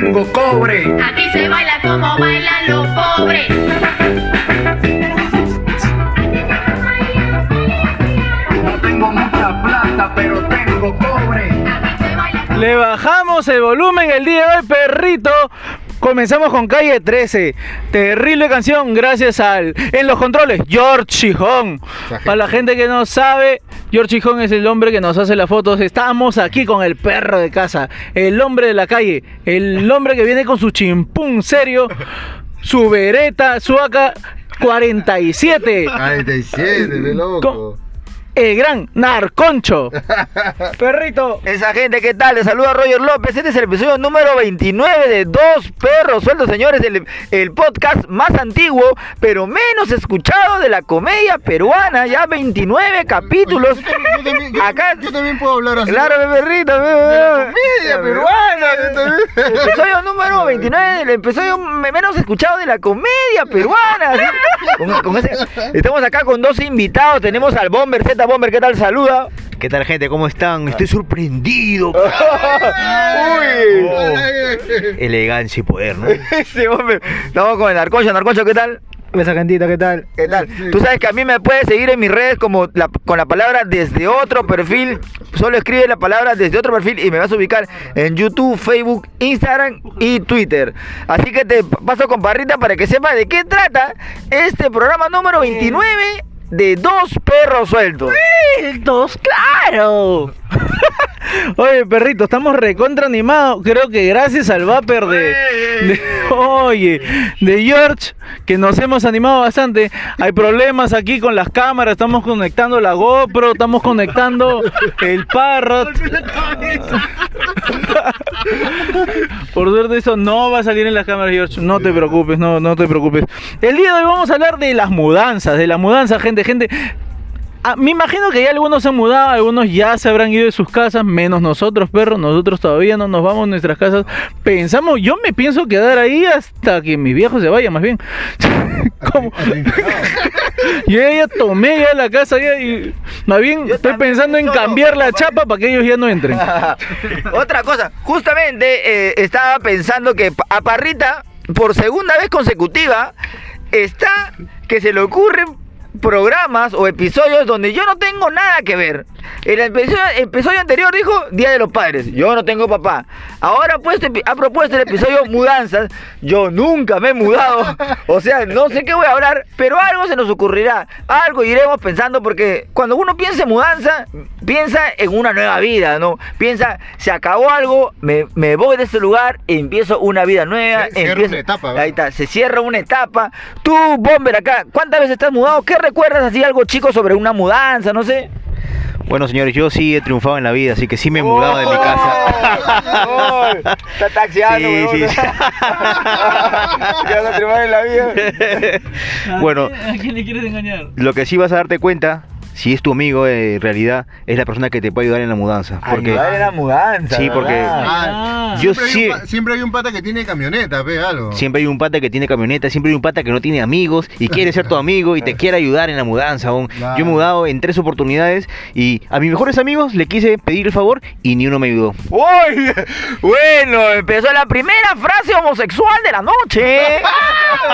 tengo cobre. Aquí se baila como bailan los pobres. No tengo mucha plata, pero tengo cobre. Le bajamos el volumen el día de hoy, perrito. Comenzamos con calle 13. Terrible canción, gracias al. En los controles, George Chijón. Para la gente que no sabe, George Chijón es el hombre que nos hace las fotos. Estamos aquí con el perro de casa, el hombre de la calle, el hombre que viene con su chimpún serio, su vereta, su AK 47. 47, de loco. El gran Narconcho. Perrito. Esa gente, ¿qué tal? Les saluda Roger López. Este es el episodio número 29 de Dos Perros Sueltos, señores. El, el podcast más antiguo, pero menos escuchado de la comedia peruana. Ya 29 capítulos. Yo también, yo también- yo- Acá- yo también puedo hablar así. Claro, mi perrito. mi- comedia peruana. El episodio número 29, el episodio me- menos escuchado de la comedia peruana. así, con- con ese- estamos acá con dos invitados. Tenemos al Bomber Z. Bomber, ¿qué tal? Saluda. ¿Qué tal gente? ¿Cómo están? Estoy sorprendido. Uy. Elegancia y poder, ¿no? Ese Bomber. Estamos con el Narcocho. Narcocho, ¿qué tal? Esa gentita, ¿qué tal? ¿Qué tal? Tú sabes que a mí me puedes seguir en mis redes como la- con la palabra desde otro perfil. Solo escribe la palabra desde otro perfil y me vas a ubicar en YouTube, Facebook, Instagram y Twitter. Así que te paso con Parrita para que sepas de qué trata este programa número 29 de Dos Perros Sueltos. Dos, claro. Oye, perrito, estamos recontra animados. Creo que gracias al vapor de, de- Oye, de George, que nos hemos animado bastante. Hay problemas aquí con las cámaras. Estamos conectando la GoPro, estamos conectando el Parrot. Por suerte, eso no va a salir en las cámaras, George. No te preocupes, no, no te preocupes. El día de hoy vamos a hablar de las mudanzas, de la mudanza, gente, gente. Ah, me imagino que ya algunos se han mudado, algunos ya se habrán ido de sus casas, menos nosotros, perros. Nosotros todavía no nos vamos a nuestras casas. Pensamos, yo me pienso quedar ahí hasta que mis viejos se vayan, más bien. ¿Cómo? yo ya tomé ya la casa ya y más bien Yo estoy pensando en cambiar la chapa para que ellos ya no entren. Otra cosa, justamente eh, estaba pensando que a Parrita, por segunda vez consecutiva, está que se le ocurren programas o episodios donde yo no tengo nada que ver. El episodio, episodio anterior dijo Día de los Padres, yo no tengo papá. Ahora epi- ha propuesto el episodio Mudanzas, yo nunca me he mudado. O sea, no sé qué voy a hablar, pero algo se nos ocurrirá. Algo iremos pensando porque cuando uno piensa en mudanza, piensa en una nueva vida, ¿no? Piensa, se acabó algo, me, me voy de este lugar, empiezo una vida nueva. Se- cierra empiezo- una etapa, ¿verdad? Ahí está, se cierra una etapa. Tú, Bomber, acá, ¿cuántas veces estás mudado? ¿Qué recuerdas así algo chico sobre una mudanza? No sé. Bueno, señores, yo sí he triunfado en la vida, así que sí me he mudado de mi casa. Está taxiando, Sí, sí, sí. Ya vas a triunfar en la vida. Bueno, ¿A quién le quieres engañar? lo que sí vas a darte cuenta, si es tu amigo, eh, en realidad, es la persona que te puede ayudar en la mudanza. Porque Ayudar en la mudanza. Sí, porque-. Ah, Yo siempre, hay sí- un pa- siempre hay un pata que tiene camioneta, ve algo. siempre hay un pata que tiene camioneta, siempre hay un pata que no tiene amigos y quiere ser tu amigo y te quiere ayudar en la mudanza. aún. Claro. Yo he mudado en tres oportunidades y a mis mejores amigos le quise pedir el favor y ni uno me ayudó. Uy, bueno, empezó la primera frase homosexual de la noche.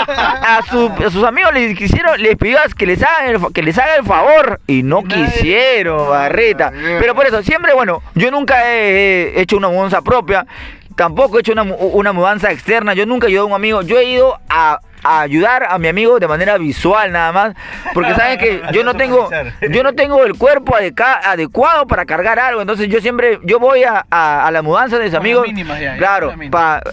A, su- a sus amigos les quisieron, les pidió que les hagan el, que les haga el favor y no quisieron, barreta. Pero por eso, siempre, bueno, yo nunca he, he hecho una mudanza propia, tampoco he hecho una, una mudanza externa, yo nunca he ayudado a un amigo, yo he ido a a ayudar a mi amigo de manera visual nada más porque saben que yo no tengo yo no tengo el cuerpo adecuado para cargar algo entonces yo siempre yo voy a, a- a la mudanza de mis amigos ya, claro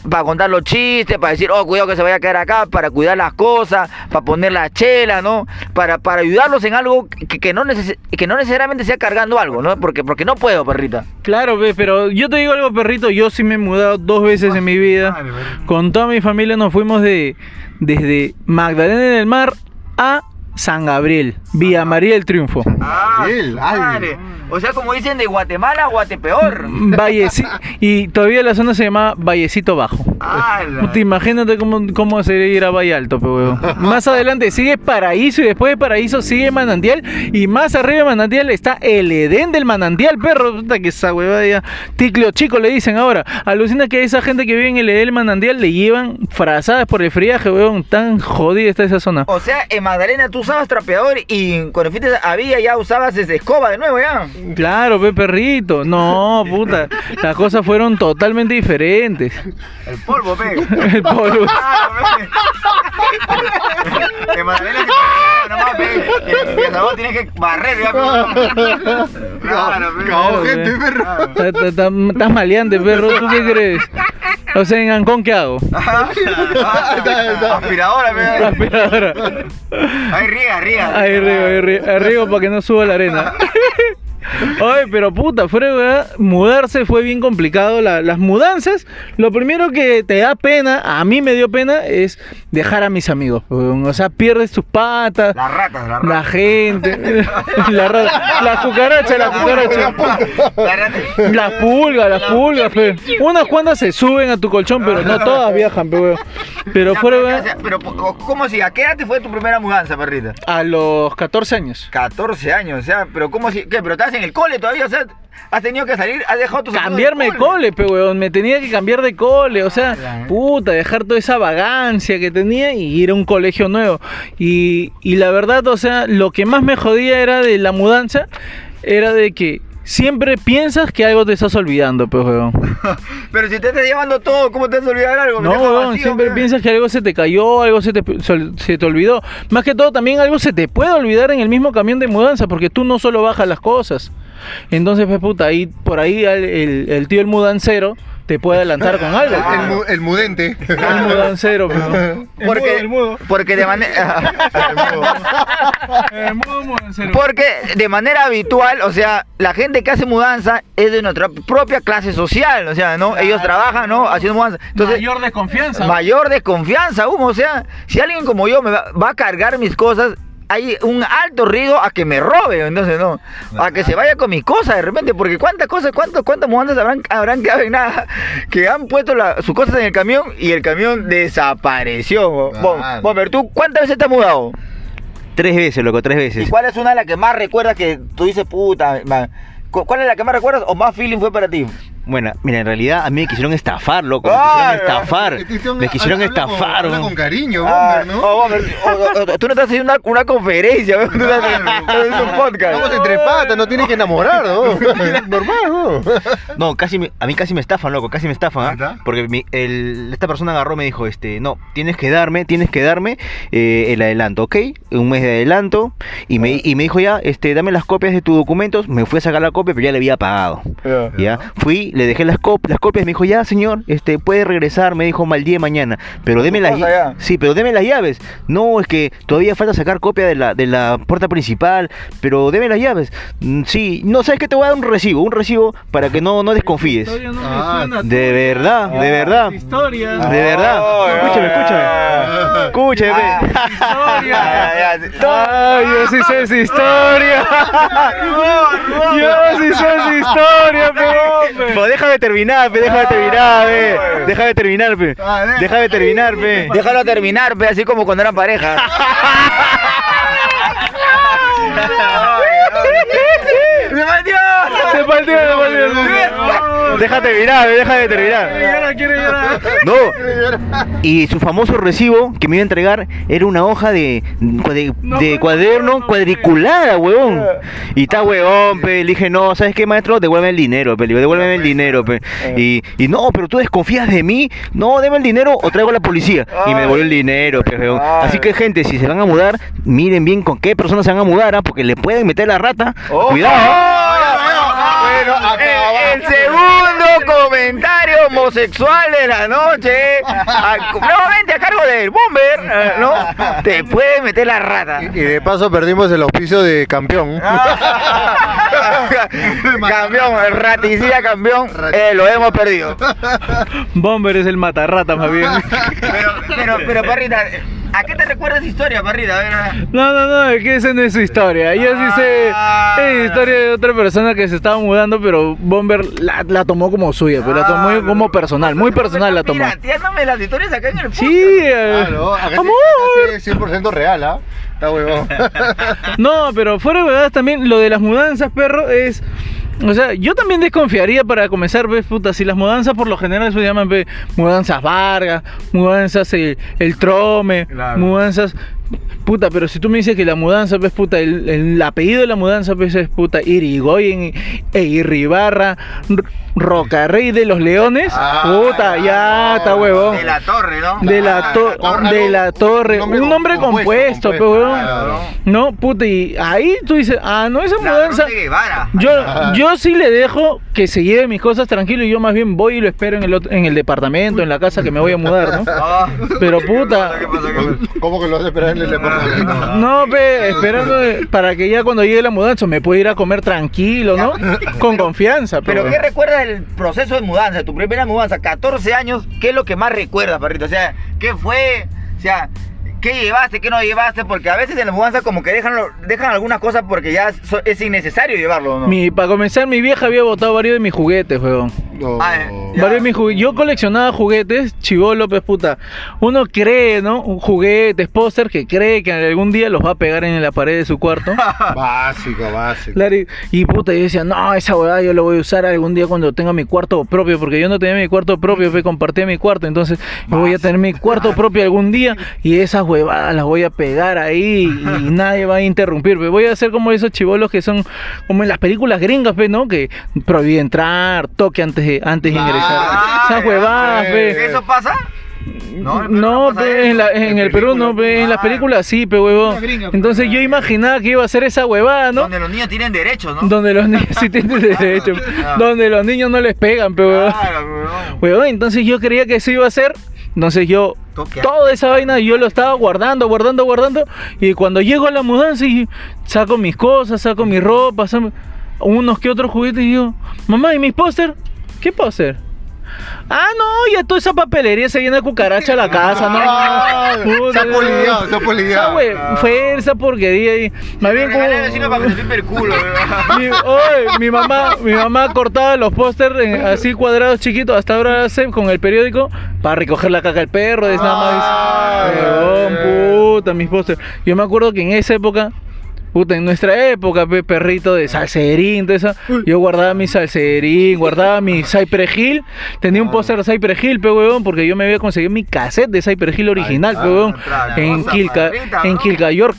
para contar los chistes para decir oh cuidado que se vaya a caer acá para cuidar las cosas para poner la chela no para para ayudarlos en algo que, que no neces- que no necesariamente sea cargando algo no porque porque no puedo perrita. Claro, pero yo te digo algo, perrito, yo sí me he mudado dos veces en mi vida. Con toda mi familia nos fuimos de desde Magdalena del Mar a San Gabriel, Villa María del Triunfo. Ah, ay. O sea, como dicen de Guatemala a Guatepeor. Valleci- y todavía la zona se llama Vallecito Bajo. ¡Hala! Puta, imagínate cómo, cómo sería ir a Valle Alto, pe, huevón. Más adelante sigue Paraíso y después de Paraíso sigue Manantial. Y más arriba de Manantial está el Edén del Manantial, perro. Puta que esa huevada ya. Ticlio chico le dicen ahora. Alucina que a esa gente que vive en el Edén del Manantial le llevan frazadas por el friaje, huevón. Tan jodida está esa zona. O sea, en Magdalena tú usabas trapeador y cuando fuiste a Villa ya usabas ese escoba de nuevo ya. Claro, pe perrito. No, puta. Las cosas fueron totalmente diferentes. El polvo, pe. El polvo. Claro, pe. En Magdalena se nomás, pe. Y en Salvador tienes que barrer ya, pe. Claro, pe. Claro, gente, pe. perro. Estás- maleante, perro. ¿Tú qué crees? O sea, en Ancón, ¿qué hago? Ah, Aspiradora, pe. Aspiradora. Ahí riega, riega. Ahí riego, ahí riego, ahí riego para que no suba la arena. Oye, pero puta, fuera verdad, mudarse fue bien complicado. La- las mudanzas, lo primero que te da pena, a mí me dio pena, es dejar a mis amigos. O sea, pierdes tus patas, Las ratas, las la ratas. gente, la, ra- la cucaracha, la cucaracha. La rata. Las pulgas, las pulgas, pe. Unas cuantas se suben a tu colchón, pero no todas viajan, pe, weón. Pero fuera o sea, pero, ¿cómo si? ¿A qué edad te fue tu primera mudanza, perrita? a los 14 años. 14 años, o sea, pero ¿cómo si? ¿Qué? ¿Pero estás en el cole todavía? O sea, ¿has tenido que salir? ¿Has dejado tus Cambiarme de cole, pe, weón. Me tenía que cambiar de cole. O sea, ¿eh? puta, dejar toda esa vagancia que tenía y ir a un colegio nuevo. Y, y la verdad, o sea, lo que más me jodía era de la mudanza, era de que siempre piensas que algo te estás olvidando, pues, weón. Pero si te estás llevando todo, ¿cómo te vas a olvidar algo? No, deja weón, vacío, siempre piensas que algo se te cayó, algo se te, se te olvidó. Más que todo, también algo se te puede olvidar en el mismo camión de mudanza, porque tú no solo bajas las cosas. Entonces, pues, puta, ahí, por ahí el, el- el tío el mudancero te puede adelantar con algo. El, mu- el mudente. El mudancero, pero. Porque, porque de manera El mudo mudancero. porque de manera habitual, o sea, la gente que hace mudanza es de nuestra propia clase social, o sea, ¿no? Ellos trabajan, ¿no? Haciendo mudanza. Entonces, Mayor desconfianza. mayor desconfianza aún, o sea, si alguien como yo me va, va a cargar mis cosas, hay un alto riesgo a que me robe, entonces no, a que se vaya con mis cosas de repente, porque cuántas cosas, cuántas, cuántas mudanzas habrán, habrán quedado en nada, que han puesto la- sus cosas en el camión y el camión desapareció. Bomber, ¿tú cuántas veces te has mudado? Tres veces, loco, tres ¿Y veces. cuál es una de las que más recuerdas que tú dices, puta, man? ¿Cu- ¿Cuál es la que más recuerdas o más feeling fue para ti? Bueno, mira, en realidad a mí me quisieron estafar, loco. Me quisieron estafar. Me quisieron con- estafar. ¿no? con cariño, Ah, Bomber, ¿no? oh, Bomber, o- o- o- tú no estás haciendo una, una conferencia, ¿ves? Tú estás haciendo un podcast. Estamos entre patas, no tienes que enamorar, ¿no? Normal, ¿no? No, casi me- a mí casi me estafan, loco, casi me estafan, ¿ah? Porque mi- el- esta persona agarró y me dijo, este, no, tienes que darme, tienes que darme eh, el adelanto, ¿ok? Un mes de adelanto y me, y me dijo ya, este, dame las copias de tus documentos, me fui a sacar la copia, pero ya le había pagado, ¿ya? Fui, le dejé las, cop- las copias, me dijo, ya, señor, este, puede regresar, me dijo, mal día de mañana, pero deme las ya? Sí, pero deme las llaves. No, es que todavía falta sacar copia de la, de la puerta principal, pero deme las llaves. Mm, Sí, no, ¿sabes qué? Te voy a dar un recibo, un recibo para que no, no desconfíes. Historia no Ah, suena De verdad, de verdad. Historias. De verdad. Oh, Escúchame, ya, escúchame. Escúchame. Ay, yo sí sé esa historia. Yo sí sé esa historia, pe. Pues déjame terminar, pe, déjame terminar, pe. Déjame terminar, pe. Déjame terminar, pe. Déjalo terminar, pe, así como cuando eran pareja. ¡Se metió! Se partió. Déjate terminar, quiere llorar. No. Y su famoso recibo que me iba a entregar era una hoja de, de, No, de no, cuaderno no, cuadriculada, huevón. Y está huevón, pe. Le dije, no, ¿sabes qué, maestro? Devuélveme el dinero, pe. Le digo, devuélveme el dinero, pe. Y, y no, pero tú desconfías de mí. No, deme el dinero o traigo a la policía. Y me devolvió el dinero, pe, huevón. Así que, gente, si se van a mudar, miren bien con qué personas se van a mudar, ¿ah? porque le pueden meter la rata. Cuidado. ¿Ah? Bueno, el, el segundo comentario homosexual de la noche, a- nuevamente a cargo del Bomber, eh, ¿no? Te puede meter la rata. Y de paso perdimos el auspicio de campeón. campeón, el raticida campeón, eh, lo hemos perdido. Bomber es el matarrata, más bien. Pero, pero, pero, perrita, ¿A qué te recuerda esa historia, Parrita? A ver, a ver. No, no, no, es que esa no es su historia. Yo sí sé. Ah. Es historia de otra persona que se estaba mudando, pero Bomber la, la tomó como suya, pero la tomó Ah, como no. personal, muy personal la tomó. Pirateándome las historias acá en el podcast. Sí, eh, Claro, acá amor. sí, acá sí es 100% real, ¿ah? Está huevón. No, pero fuera de verdad también lo de las mudanzas, perro, es. O sea, yo también desconfiaría para comenzar, ves, puta, si las mudanzas por lo general se llaman ve, mudanzas Vargas, mudanzas el, el Trome, Claro. mudanzas. Puta, pero si tú me dices que la mudanza, ves, puta, el, el apellido de la mudanza, pues es puta, Irigoyen e Irribarra, Rocarrey de los Leones, Ah, puta, ya está huevón. De la torre, ¿no? De la, to- Ah, de la torre, un nombre un nombre compuesto, compuesto, claro. No, puta, y ahí tú dices, ah, no, esa mudanza. Yo, yo sí le dejo que se lleve mis cosas tranquilo y yo más bien voy y lo espero en el, otro- en el departamento, en la casa que me voy a mudar, ¿no? Ah. Pero ¿Qué puta. ¿Cómo que lo vas a esperar departamento? No, pe, esperando para que ya cuando llegue la mudanza me pueda ir a comer tranquilo, ¿no? Con confianza, Pero pero ¿qué recuerdas del proceso de mudanza? Tu primera mudanza, 14 años, ¿qué es lo que más recuerdas, Parrito? O sea, ¿qué fue? O sea, ¿qué llevaste, qué no llevaste? Porque a veces en la mudanza como que dejan, lo- dejan algunas cosas porque ya so- es innecesario llevarlo, ¿no? Mi, para comenzar, mi vieja había botado varios de mis juguetes, weón. No. Ah. Varios de mis jugu- Yo coleccionaba juguetes, chivolo, pues puta. Uno cree, ¿no? Juguetes, póster que cree que algún día los va a pegar en la pared de su cuarto. Básico, básico. Claro, y- y puta, yo decía, no, esa huevada yo lo voy a usar algún día cuando tenga mi cuarto propio, porque yo no tenía mi cuarto propio, pues compartía mi cuarto, entonces yo voy a tener mi cuarto propio algún día y esas huevadas las voy a pegar ahí y nadie va a interrumpir, pues voy a hacer como esos chivolos que son como en las películas gringas, pues, ¿no? Que prohíbe entrar, toque antes de, antes de ingresar. Ah, esas huevadas, sí. pues. ¿Eso pasa? No, No, pe, eso. en, la- en el Perú no, pe, en las Ah. películas sí, pe huevón. Entonces yo imaginaba que iba a ser esa huevada, ¿no? Donde los niños tienen derechos, ¿no? Donde los niños sí tienen derecho. Ah. Donde los niños no les pegan, pero Claro, weón. huevón, entonces yo creía que eso iba a ser. Entonces yo Toda esa vaina yo lo estaba guardando, guardando, guardando y cuando llego a la mudanza y saco mis cosas, saco mi ropa, unos que otros juguetes y digo, "Mamá, ¿y mis póster? ¿Qué póster?" Ah, no, ya toda esa papelería se llena de cucaracha a la casa, Ah, no. Puta, se ha polideado, se ha polideado. Hue- fue esa porquería y más bien como vecino para que se el culo, mi, oye, mi mamá, mi mamá cortaba los pósters en- así cuadrados chiquitos hasta ahora hace con el periódico para recoger la caca del perro, es nada Ah, más. Huevón, puta, mis pósters. Yo me acuerdo que en esa época Puta, en nuestra época, pe, perrito de salserín, todo eso, yo guardaba mi salserín, guardaba mi Cypress Hill, tenía un póster de Cypress Hill, pe, huevón, porque yo me había conseguido mi cassette de Cypress Hill original, pe, otra en perrita, en York.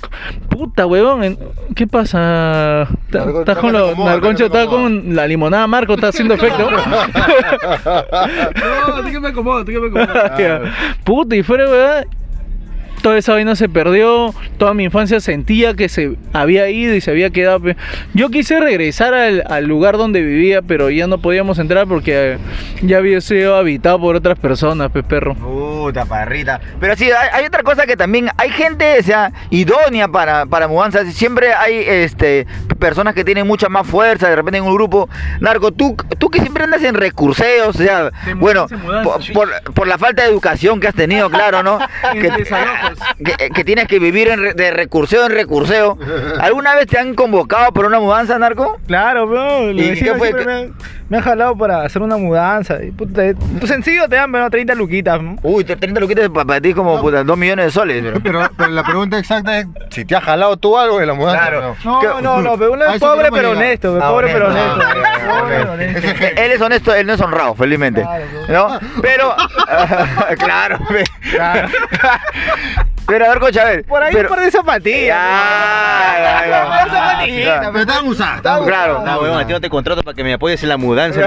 Puta, en- ¿qué pasa? Estás con los Narconcho, está con la limonada Marco, está haciendo efecto. No, tú que me acomodo, tú que me acomodo. Puta, y fuera, ¿verdad? Toda esa vaina se perdió, toda mi infancia sentía que se había ido y se había quedado. Yo quise regresar al, lugar donde vivía, pero ya no podíamos entrar porque eh, ya había sido habitado por otras personas, pe perro. Puta parrita. Pero sí, hay, hay otra cosa que también hay gente, o sea, idónea para, para mudanzas. Siempre hay este personas que tienen mucha más fuerza, de repente en un grupo. Narco, tú, tú que siempre andas en recurseos, o sea, bueno, mudanza, por, sí. por- por la falta de educación que has tenido, claro, ¿no? Que, desalojos. que- que tienes que vivir en de recurseo en recurseo. ¿Alguna vez te han convocado por una mudanza, Narco? Claro, bro. Me, han, me han jalado para hacer una mudanza. Y, puta, pues sencillo te dan, pero 30 luquitas. ¿no? Uy, 30 luquitas para, para ti como puta, 2 millones de soles. pero- Pero, pero la pregunta exacta es si te has jalado tú algo de la mudanza. Claro. no? No, no, no, pero uno A es pobre pero honesto, Ah, pobre pero honesto. Ah, Pobre pero honesto. Él es honesto, él no es honrado, felizmente. Claro, ¿No? Pero, claro. Pero a ver, a ver. Por ahí pero, un par de zapatillas. Ya, ya. Una zapatillita, Ya. Pero estaban usadas. Claro. No, huevón, a ti no te contrato para que me apoyes en la mudanza.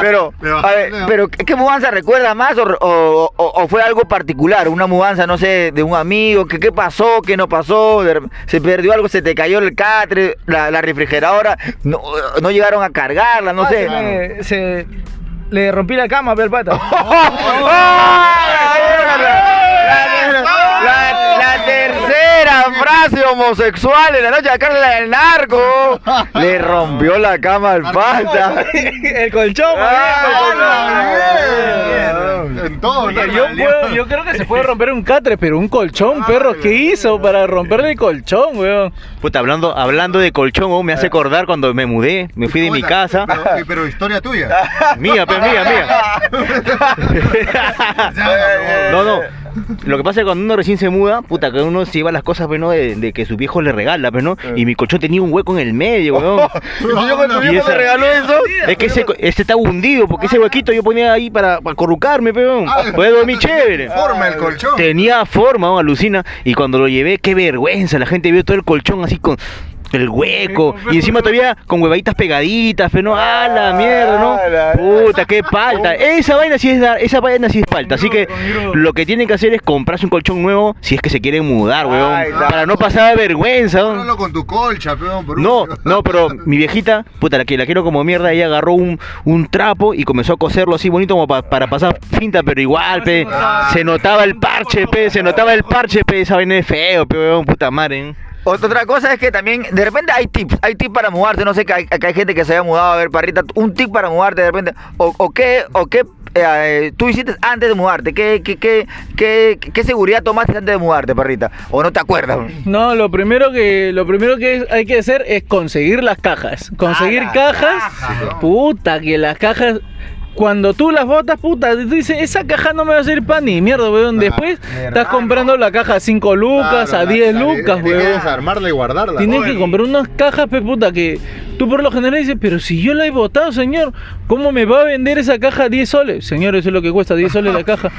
Pero, a ver, pero ¿qué mudanza recuerda más o, o- o- o fue algo particular? Una mudanza, no sé, de un amigo, que qué pasó, qué no pasó, se perdió algo, se te cayó el catre, la, la refrigeradora, no, no llegaron a cargarla, no Ah, sé. se le rompí la cama, pe, al pata. La, la- la tercera frase homosexual en la noche de la cárcel del narco. Le rompió la cama al pata. El colchón, Ah, En todo, Yo, ¿no? yo puedo- yo creo que se puede romper un catre, pero un colchón, perro, ¿qué hizo para romperle el colchón, weón? Puta, hablando, hablando de colchón, oh, me hace acordar cuando me mudé, me fui de mi casa. Pero, pero historia tuya. Mía, pues mía, mía. No, no. Lo que pasa es que cuando uno recién se muda, puta, que uno se lleva las cosas, pues, ¿no? De, de que su viejo le regala, pues, ¿no? Y mi colchón tenía un hueco en el medio, weón. Yo cuando mi Y viejo me regaló eso. Es que ese, ese estaba hundido, porque ese huequito yo ponía ahí para, para corrucarme, peón. Ah, Puede dormir chévere. Forma el colchón. Tenía forma, ¿no? alucina. Y cuando lo llevé, qué vergüenza. La gente vio todo el colchón así con el hueco. Y encima todavía con huevaditas pegaditas, pero no, a la mierda, ¿no? Puta, qué falta. Esa vaina sí es dar, esa vaina sí es falta. Así que lo que tienen que hacer es comprarse un colchón nuevo si es que se quieren mudar, weón. Para no pasar vergüenza, ¿no? Con tu colcha, No, no, pero mi viejita, puta, la que la quiero como mierda, ella agarró un, un trapo y comenzó a coserlo así bonito como pa- para pasar finta, pero igual, pe, se notaba el parche, pe, se notaba el parche, pe, esa vaina es feo, pe, weón, puta madre. ¿eh? Otra cosa es que también, de repente hay tips, hay tips para mudarte, no sé, que hay, que hay gente que se haya mudado, a ver, parrita, un tip para mudarte de repente, o, o qué, o qué eh, tú hiciste antes de mudarte, ¿Qué, qué, qué, qué, qué seguridad tomaste antes de mudarte, parrita, o no te acuerdas. No, lo primero que lo primero que hay que hacer es conseguir las cajas. Conseguir Ah, la cajas. caja. Puta, que las cajas cuando tú las botas, puta, tú dices, esa caja no me va a servir para ni mierda, weón. Después estás comprando la caja a 5 lucas, Claro, a la- 10 la- lucas, Tienes que weón. desarmarla y guardarla. Tienes Oye, que comprar unas cajas, pe puta, que tú por lo general dices, pero si yo la he botado, señor, ¿cómo me va a vender esa caja a 10 soles? Señor, eso es lo que cuesta, 10 soles la caja.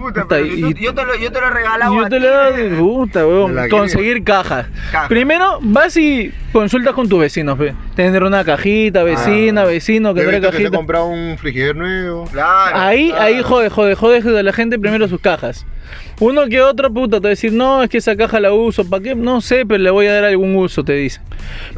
Puta, Puta, pero y- yo, yo te lo, yo te lo he regalado. Yo a te ti, pe. de puta, weón. La Conseguir cajas. Caja. Primero vas y consultas con tus vecinos, ve. Tener una cajita, vecina, vecino, que trae visto que cajita. comprado un frigider nuevo. Claro. Ahí, ahí jode, jode, jode de la gente primero sus cajas. Uno que otro puta te va a decir, no, es que esa caja la uso, ¿para qué? No sé, pero le voy a dar algún uso, te dicen.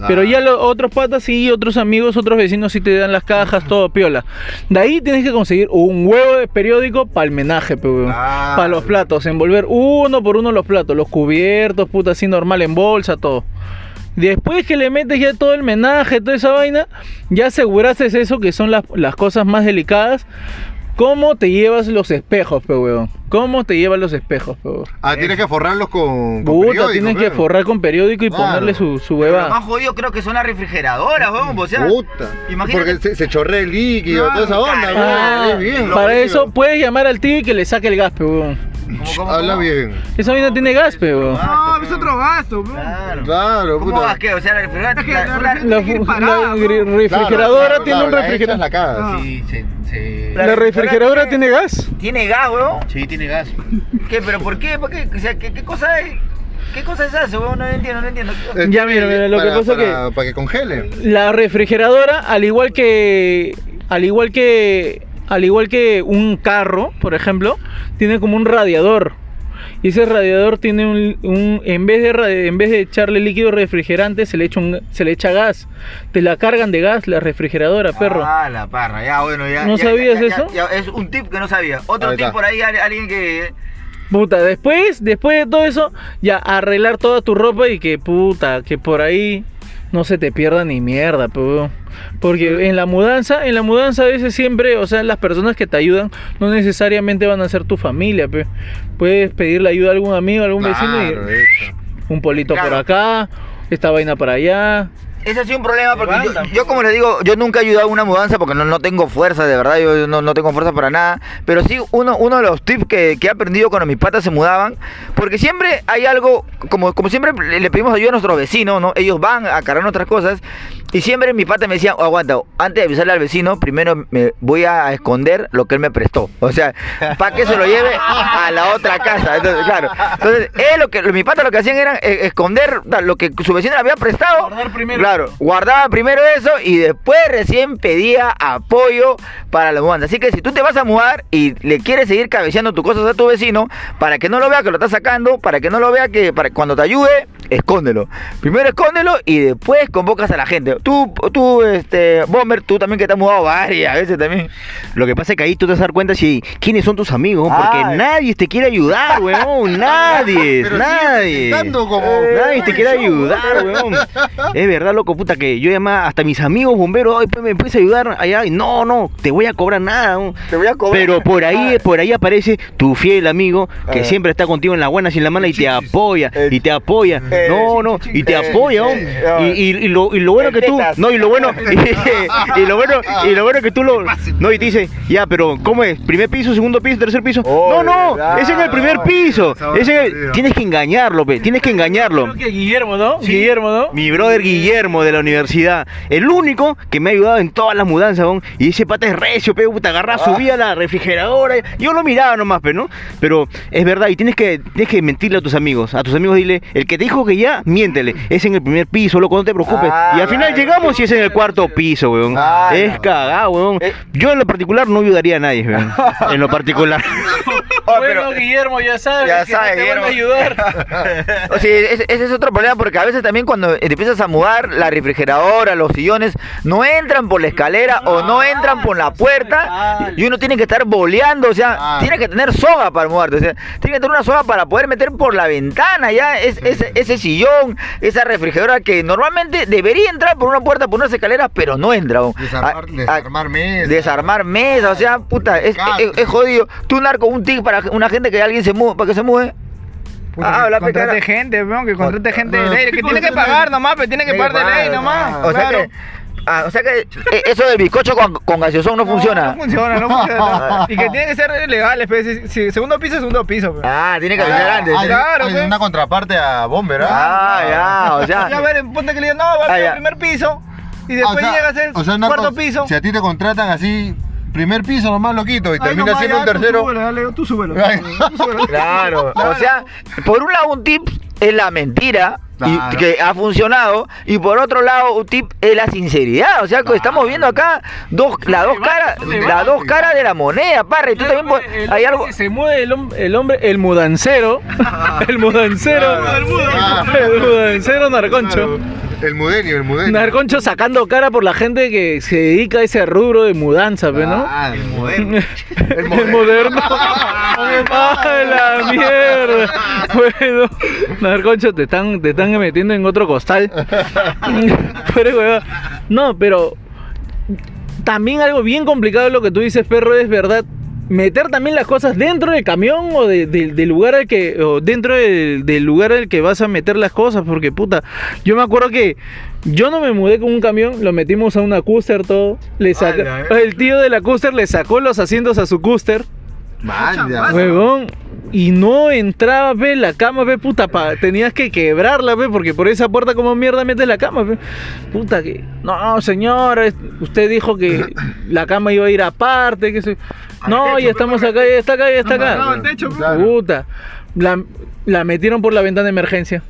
Pero ya los otros patas sí, otros amigos, otros vecinos sí te dan las cajas, todo piola. De ahí tienes que conseguir un huevo de periódico para el menaje, pe, weón. Para los platos, envolver uno por uno los platos, los cubiertos, puta, así normal en bolsa, todo. Después que le metes ya todo el menaje, toda esa vaina, ya aseguraste eso que son las, las cosas más delicadas. ¿Cómo te llevas los espejos, pe? ¿Cómo te llevas los espejos, pe weón? Ah, tienes que forrarlos con. con Puta, periódico, tienes que forrar con periódico y Claro. ponerle su, su Pero lo más hueva. jodido creo que son las refrigeradoras, weón. O sea, Puta. imagínate- Porque se, se chorrea el líquido, Claro, toda esa onda. Ah, weón. Es bien. para jodido. eso puedes llamar al tío y que le saque el gas, weón. ¿Cómo, cómo, Habla cómo? bien. Esa vaina tiene gas. Ah, No, es otro gasto, bro. Claro. Claro, ¿Cómo puta. vas que? O sea, la refrigeradora. La- ¿no? refrigeradora Claro, tiene claro, un refrigerador. Ah. La refrigeradora tiene gas. Tiene gas, weón. sí, tiene gas. ¿Qué? ¿Pero por qué? ¿Por qué? O sea, ¿qué, qué cosa es? ¿Qué cosa es eso? No entiendo, no entiendo. Eh, Ya, mira, mira, lo que pasa para- que- Para que congele. La refrigeradora, al igual que. Al igual que. Al igual que un carro, por ejemplo, tiene como un radiador. Y ese radiador tiene un, un- en vez de en vez de echarle líquido refrigerante, se le echa un, se le echa gas. Te la cargan de gas la refrigeradora, perro. Ah, la parra, ya, bueno, ya. ¿No ya, sabías ya, ya, eso? ya, es un tip que no sabía. Otro tip por ahí, al- alguien que. Puta, después, después de todo eso, ya arreglar toda tu ropa y que puta, que por ahí no se te pierda ni mierda. Porque en la mudanza, en la mudanza a veces siempre, o sea, las personas que te ayudan no necesariamente van a ser tu familia, pe. Puedes pedirle ayuda a algún amigo, a algún Claro, vecino y un polito por acá, esta vaina para allá. Ese ha sido un problema porque yo, yo, como les digo, yo nunca he ayudado a una mudanza porque no, no tengo fuerza, de verdad, yo no, no tengo fuerza para nada. Pero sí, uno, uno de los tips que, que he aprendido cuando mis patas se mudaban, porque siempre hay algo, como, como siempre le, pedimos ayuda a nuestros vecinos, ¿no? Ellos van a cargar nuestras cosas y siempre mi pata me decía, "Oh, aguanta, antes de avisarle al vecino, primero me voy a esconder lo que él me prestó. O sea, para que se lo lleve a la otra casa. Entonces, claro. Entonces, él lo que, mi pata lo que hacían era eh, esconder lo que su vecino le había prestado. Guardar primero. Claro, guardaba primero eso y después recién pedía apoyo para la mudanza. Así que si tú te vas a mudar y le quieres seguir cabeceando tus cosas a tu vecino, para que no lo vea que lo estás sacando, para que no lo vea que para cuando te ayude, escóndelo. Primero escóndelo y después convocas a la gente. Tú, tú, este, Bomber, tú también que te has mudado varias veces también. Lo que pasa es que ahí tú te vas a dar cuenta si quiénes son tus amigos, porque nadie te quiere ayudar, weón, nadie, Pero nadie. como- Nadie te quiere ayudar, weón. Es verdad, loco, puta, que yo llamaba hasta mis amigos bomberos, ay, pues, me puedes ayudar allá, y no, no, te voy a cobrar nada, weón. Te voy a cobrar. Pero por ahí, por ahí aparece tu fiel amigo que siempre está contigo en las buenas y en las malas y te apoya, y te apoya. No, no, y te apoya, el- Y, y- y lo, y lo bueno que tú, no, y lo bueno, y, y lo bueno, y lo bueno que tú lo, no, y te dice, ya, pero ¿cómo es? ¿Primer piso, segundo piso, tercer piso? Oh, no, no, verdad. es el primer piso. Es en el- tienes que engañarlo, pe, tienes que engañarlo. Creo que Guillermo, ¿no? Guillermo, ¿no? Mi brother Guillermo de la universidad, el único que me ha ayudado en todas las mudanzas, weón. Y ese pata es recio, pe, puta, agarra, Ah. subía a la refrigeradora. Yo lo miraba nomás, pe, ¿no? Pero es verdad, y tienes que, tienes que mentirle a tus amigos. A tus amigos dile, el que te dijo que ya, miéntele. Es en el primer piso, loco, no te preocupes. Ah, y al final vale. llegamos y es en el cuarto piso, weón. Ah, es no. cagado, weón. Eh. Yo en lo particular no ayudaría a nadie, weón. En lo particular. Oh, bueno, pero- Guillermo, ya sabes Ya que sabe, no te van a Guillermo. ayudar. O sea, ese, ese es otro problema porque a veces también cuando te empiezas a mudar, la refrigeradora, los sillones, no entran por la escalera o no entran por la puerta y uno tiene que estar boleando, o sea, Ah. tiene que tener soga para mudarte, o sea, tiene que tener una soga para poder meter por la ventana ya es, ese, ese sillón, esa refrigeradora que normalmente debería entrar por una puerta, por unas escaleras, pero no entra. Desarmar, Ah, ah, desarmar mesas. Desarmar mesas, o sea, puta, es, es- es jodido. Tú narco un tic para una gente que alguien se mude, para que se mude. Puta, Ah, que contrate gente, weón, que contrate Con- gente de ley, que tiene que pagar nomás, pero tiene que pagar de ley nomás. O sea claro. que, ah, o sea que eh, eso del bizcocho con, con gaseosón no, funciona. No funciona, no funciona. y que tiene que ser legales, pues, si, si segundo piso, segundo piso. pues. Ah, tiene que Ah, avisar antes. hay- Claro, hay pues. una contraparte a Bomber, ¿ah? Ah, ya, o sea. Ya, a ver, ponte que le digan, no, va Ah, al ya. primer piso. Y Ah, después o sea, llegas al o sea, cuarto piso. Si a ti te contratan así, primer piso nomás lo quito y Ay, termina nomás, siendo ya, un tú tercero. súbelo, dale, tú súbelo. Ay. Tú súbelo. Claro, o sea, por un lado un tip es la mentira y que ha funcionado y por otro lado un tip es la sinceridad, o sea, que estamos viendo acá dos las dos caras, las dos caras de la moneda, parra, y tú también puedes- El hay algo que se mueve el, el hombre, el mudancero. el mudancero. Ah. El mudancero narconcho. El mudenio, el mudenio. Narconcho sacando cara por la gente que se dedica a ese rubro de mudanza, ¿no? Ah, el moderno. El moderno. ¡Ay, la mierda! Bueno, Narconcho, te están, te están metiendo en otro costal. No, pero también algo bien complicado lo que tú dices, perro, es verdad. Meter también las cosas dentro del camión o de- de- del lugar al que. o dentro del, del lugar al que vas a meter las cosas. Porque puta. Yo me acuerdo que yo no me mudé con un camión, lo metimos a una cúster todo. Le saca- el tío de la cúster le sacó los asientos a su cúster. Huevón. Y no entraba, ve, la cama, ve, puta, pa- tenías que quebrarla, ve, porque por esa puerta como mierda metes la cama, ve. Puta que. No, señora, usted dijo que la cama iba a ir aparte, que se. No, ya estamos acá, ya está acá, ya está acá. Puta. La, la metieron por la ventana de emergencia.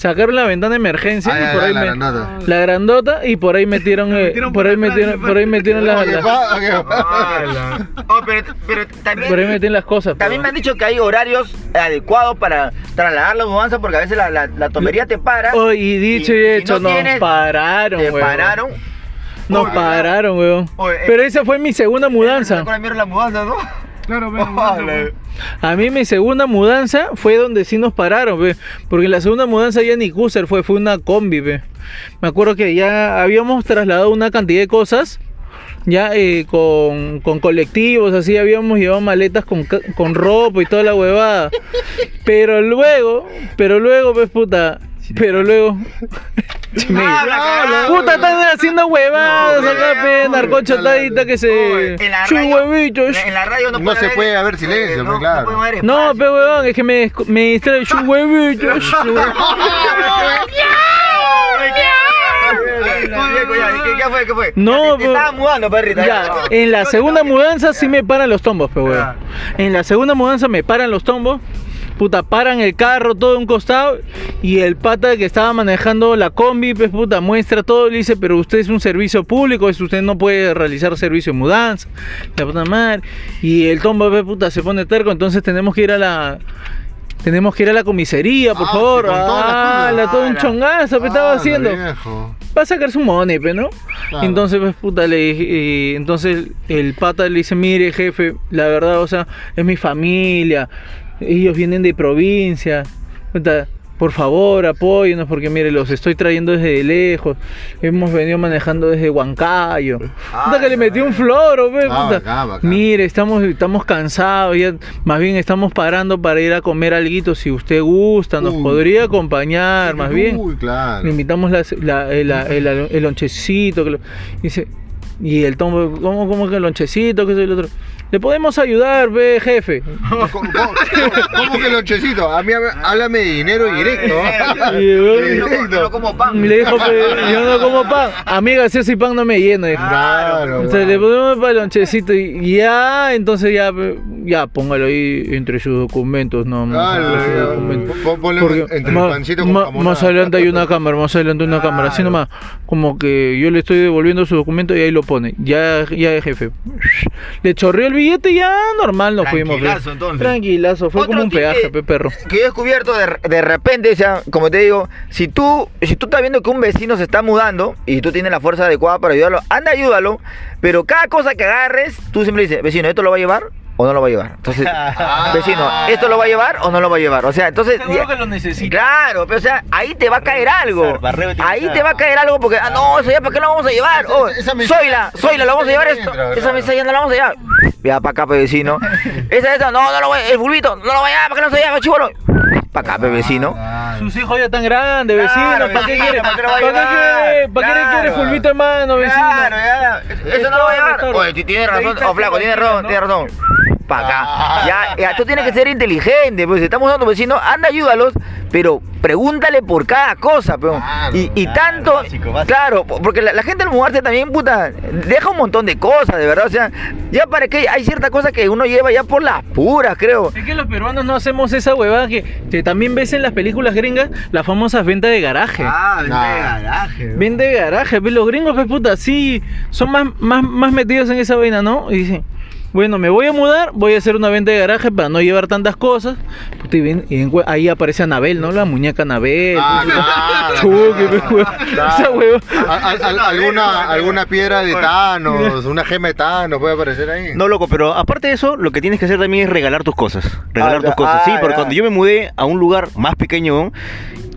Sacaron la ventana de emergencia Ah, y por ahí la me- grandota. la grandota y por ahí metieron, eh, metieron por por ahí metieron, por ahí metieron las, ¿Qué las- pa- qué pa- Oh, pero, pero también, por ahí metieron las cosas. también pero- me han dicho que hay horarios adecuados para trasladar la mudanza porque a veces la, la, la tomería te para. Oh, y dicho y, Y- y hecho, no nos tienes- pararon, te pararon. Nos pararon, weón. Oye, eh, Pero esa fue mi segunda mudanza. Con la mierda la mudanza, ¿no? Claro. A mí mi segunda mudanza fue donde sí nos pararon, ve. Porque la segunda mudanza ya ni cruiser fue, fue una combi, ve. Me acuerdo que ya habíamos trasladado una cantidad de cosas. Ya eh, con, con colectivos, así habíamos llevado maletas con, con ropa y toda la huevada. Pero luego, pero luego, pues puta, pero luego. Chimey. Puta, están haciendo huevadas acá, pe, narcochatadita que se. En la Chu radio- huevitos. En la radio no, No puede se puede haber silencio, eh, pues, claro. No, pero weón, es que me, me distrae. Chu huevitos. ¿Qué, qué- qué fue? ¿Qué fue? No, te, estabas mudando, perrita. Ya, en la segunda mudanza sí me paran los tombos, pe weón. En la segunda mudanza me paran los tombos. Puta, paran el carro todo un costado y el pata que estaba manejando la combi, pues puta, muestra todo, le dice, pero usted es un servicio público, usted no puede realizar servicio de mudanza, la puta madre. Y el tombo, pues puta, se pone terco, entonces tenemos que ir a la... tenemos que ir a la comisaría, por Ah, favor. Ah, la- todo un chongazo, me estaba Ah, haciendo. viejo. Va a sacar su money, pe, ¿no? Claro. Entonces, pues, puta, le dije, eh, entonces el pata le dice, mire, jefe, la verdad, o sea, es mi familia, ellos vienen de provincia, por favor, apóyenos, porque mire, los estoy trayendo desde lejos, hemos venido manejando desde Huancayo. Puta, que le metí un floro, pe, Ah, puta. bacán, bacán. Mire, estamos, estamos cansados, ya, más bien estamos parando para ir a comer alguito, si usted gusta, nos Uy. podría acompañar, más bien. Uy, claro. Le invitamos la- la- el, el, el lonchecito. que lo- dice, y el tomo, ¿cómo, cómo que el lonchecito? Que soy el otro. Le podemos ayudar, ve, jefe. ¿Cómo, cómo- cómo que lonchecito? A mí háblame de dinero directo. Y. Yo no como pan. Le dijo, "Pe, yo no como pan. Amiga, si ese pan no me llena. dijo. Claro. Entonces le ponemos para el lonchecito y ya, entonces ya, ya, póngalo ahí entre sus documentos, no, Claro, entre sus ya. documentos. Pon- ponle Porque entre el ma- pancito con jamón. más adelante hay una cámara, más adelante una cámara, así nomás, como que yo le estoy devolviendo su documento y ahí lo pone, ya, ya jefe. Le chorreó el billete ya normal nos fuimos. Tranquilazo, entonces. Tranquilazo, fue Otro como un peaje, pe perro. que yo he descubierto de, de repente, o sea, como te digo, si tú, si tú estás viendo que un vecino se está mudando y tú tienes la fuerza adecuada para ayudarlo, anda, ayúdalo, pero cada cosa que agarres, tú siempre dices, vecino, ¿esto lo va a llevar o no lo va a llevar? Entonces, vecino, ¿esto lo va a llevar o no lo va a llevar? O sea, entonces... Seguro ya- que lo necesita. Claro, pero o sea, ahí te va a caer algo. Barreo Ahí te va a caer algo porque, ah, no, eso ya, ¿para qué lo vamos a llevar? Esa- Oh, esa mesa- Zoila, Zoila, ¿lo vamos a llevar esto? entra, Esa mesa ya no la vamos a llevar. Ya, para acá, pe vecino. Esa, esa, no, no lo voy, el bulbito, no lo voy a llevar, ¿para qué no se lleva, chivolo? Para acá, pe vecino. Sus hijos ya están grandes, vecino. Claro, ¿Para qué quiere? ¿para qué va quiere? ¿Para qué Claro. quiere fulbito en mano, vecino? Claro, ya. Eso no voy a llevar. Oye, tienes razón. Oh, flaco, tienes razón, tienes razón. Para acá. Ya, ya, tú tienes que ser inteligente. Pues si estamos dando vecino, anda, ayúdalos. Pero pregúntale por cada cosa, peón. Claro, y, y claro, tanto. básico, básico. Claro, porque la, la gente al mudarse también, puta, deja un montón de cosas, de verdad. O sea, ya para que hay ciertas cosas que uno lleva ya por las puras, creo. Es que los peruanos no hacemos esa huevada que, que también ves en las películas gringas, las famosas ventas de garaje. Ah, Nah. garaje. Vende de garaje, pues los gringos, pues puta, sí, son más, más, más metidos en esa vaina, ¿no? Y dicen, bueno, me voy a mudar, voy a hacer una venta de garaje para no llevar tantas cosas. Puta, y, ven- y en- ahí aparece Anabel, ¿no? La muñeca Anabel. Ah, alguna, alguna piedra de Thanos, una gema de Thanos puede aparecer ahí. No, loco, pero aparte de eso, lo que tienes que hacer también es regalar tus cosas. Regalar Ah, tus ya. cosas. Sí, Ah, porque cuando yo me mudé a un lugar más pequeño,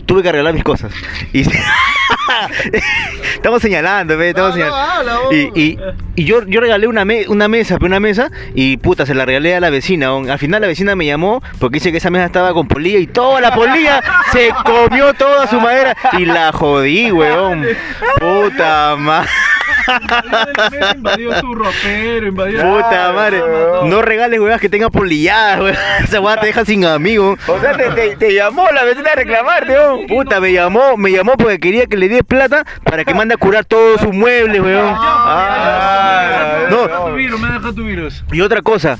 tuve que regalar mis cosas. Y estamos señalando, ve, estamos No, no, señalando. habla. Y, y, y yo, yo regalé una, me- una mesa, pe, una mesa, y puta, se la regalé a la vecina. Al final la vecina me llamó porque dice que esa mesa estaba con polilla y toda la polilla se comió toda su madera y la jodí, weón. Puta madre. Invadió su ropero, invadió Puta madre, no regales huevas que tengan polilladas, weón. Esa hueá te deja sin amigos. O sea, te, te- te llamó la vecina a reclamarte, weón. Puta, me llamó, me llamó porque quería que le dé plata para que mande a curar todos sus muebles, weón. Ah, No. Me deja tu virus, me deja tu virus. Y otra cosa,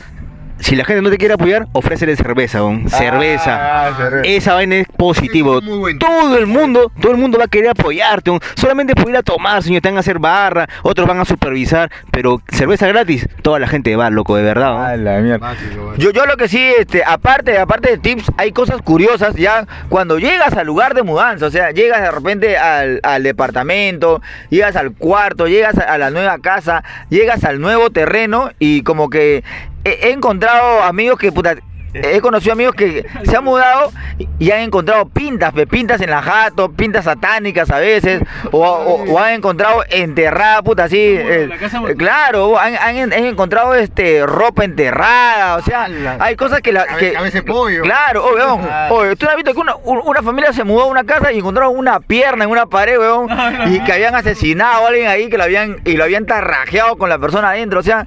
si la gente no te quiere apoyar, ofrécele cerveza. Ah, cerveza. Esa vaina es positivo. Es muy buen Todo el mundo, todo el mundo va a querer apoyarte. Solamente por ir a tomar, señor, te van a hacer barra, otros van a supervisar, pero cerveza gratis, toda la gente va, loco, de verdad. weón. la mierda. Yo, yo lo que sí, este, aparte, aparte de tips, hay cosas curiosas ya cuando llegas al lugar de mudanza, o sea, llegas de repente al, al departamento, llegas al cuarto, llegas a la nueva casa, llegas al nuevo terreno y como que he, encontrado amigos que puta, He conocido amigos que se han mudado y han encontrado pintas, pintas en la jato, pintas satánicas a veces, o, o- o han encontrado enterrada, puta, así. eh, claro, han, han- han encontrado este ropa enterrada, o sea, hay cosas que la. Que, cabeza de pollo. Claro, oh, weón. Oye, ¿tú no has visto que una, un- una familia se mudó a una casa y encontraron una pierna en una pared, weón? Y que habían asesinado a alguien ahí que lo habían, y lo habían tarrajeado con la persona adentro. O sea,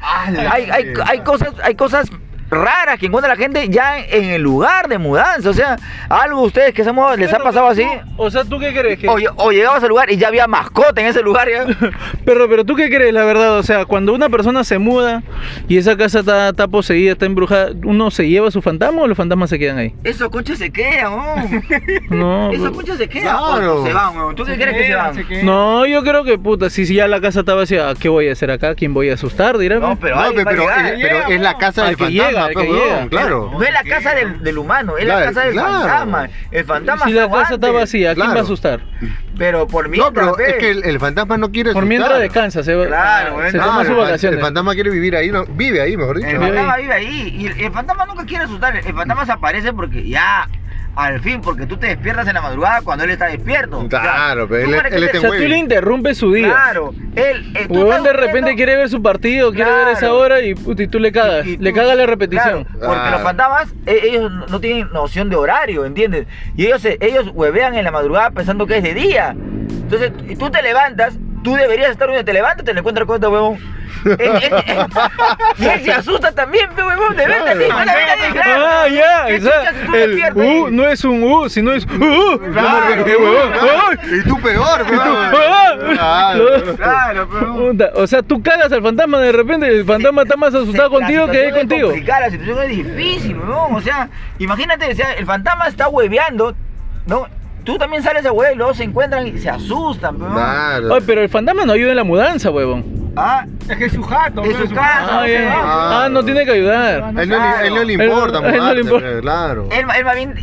hay, hay, hay cosas, hay cosas raras que encuentra la gente ya en el lugar de mudanza. O sea, algo a ustedes que se han mudado, les ha pasado así. tú- o sea, ¿tú qué crees? Que... O, o llegabas al lugar y ya había mascota en ese lugar. ¿ya? Pero, pero tú qué crees, la verdad, o sea, cuando una persona se muda y esa casa está, está poseída, está embrujada, ¿uno se lleva su fantasma o los fantasmas se quedan ahí? Esos conchas se quedan. No, Esos pero- conchas se quedan. Claro. Se van, weón. ¿Tú qué crees que se van? no, yo creo que puta, si, si ya la casa está vacía, ¿qué voy a hacer acá? ¿Quién voy a asustar? Dirá. No, pe? pero, No, pero, pero es la casa del fantasma. Llega, el que huevón, llega. claro. No es la casa del, del humano, es Claro, la casa del claro. fantasma. El fantasma Si la casa está vacía, ¿quién Claro. va a asustar? Pero por No, mientras, pero ve. es que el, el fantasma no quiere Por asustar. mientras descansa, se, va- Claro, se bueno. toma vacaciones. El fantasma quiere vivir ahí, no, vive ahí, mejor dicho. El fantasma vive ahí. Y el, el fantasma nunca quiere asustar. El fantasma se aparece porque ya. Al fin, porque tú te despiertas en la madrugada cuando él está despierto. O sea, Claro, pero tú él- O sea, tú le interrumpes su día. Claro, él. eh, tú de repente quiere ver su partido, quiere ver esa hora y, y tú le cagas. y- y le cagas la repetición. Claro, porque Ah. los fantasmas, eh, ellos no- tienen noción de horario, ¿entiendes? Y ellos, se- ellos huevean en la madrugada pensando que es de día. Entonces, tú te levantas, tú deberías estar donde te levantas, te encuentras con este huevón. Él- él- él- y él se asusta también, pe, huevón, de verte a ti, van a ver a ti, claro. Ah, ya, ¿Qué o sea, chuchas si tú el U no es un U, sino es Uh. Claro, Eh, huevón. Y tú peor, Ah. Claro. Claro, O sea, tú cagas al fantasma de repente, el fantasma está más asustado contigo que él contigo. La situación es difícil, weón. O sea, imagínate, o sea, el fantasma está hueveando, ¿no? Tú también sales a huevo y luego se encuentran y se asustan, weón. Claro. Oye, pero el fantasma no ayuda en la mudanza, huevón. Ah, Es que es su jato, Es su casa. Ah, ya. Ah. Ah, no tiene que ayudar. A él no, él no le Él- importa, a él no le importa. claro. él, él más bien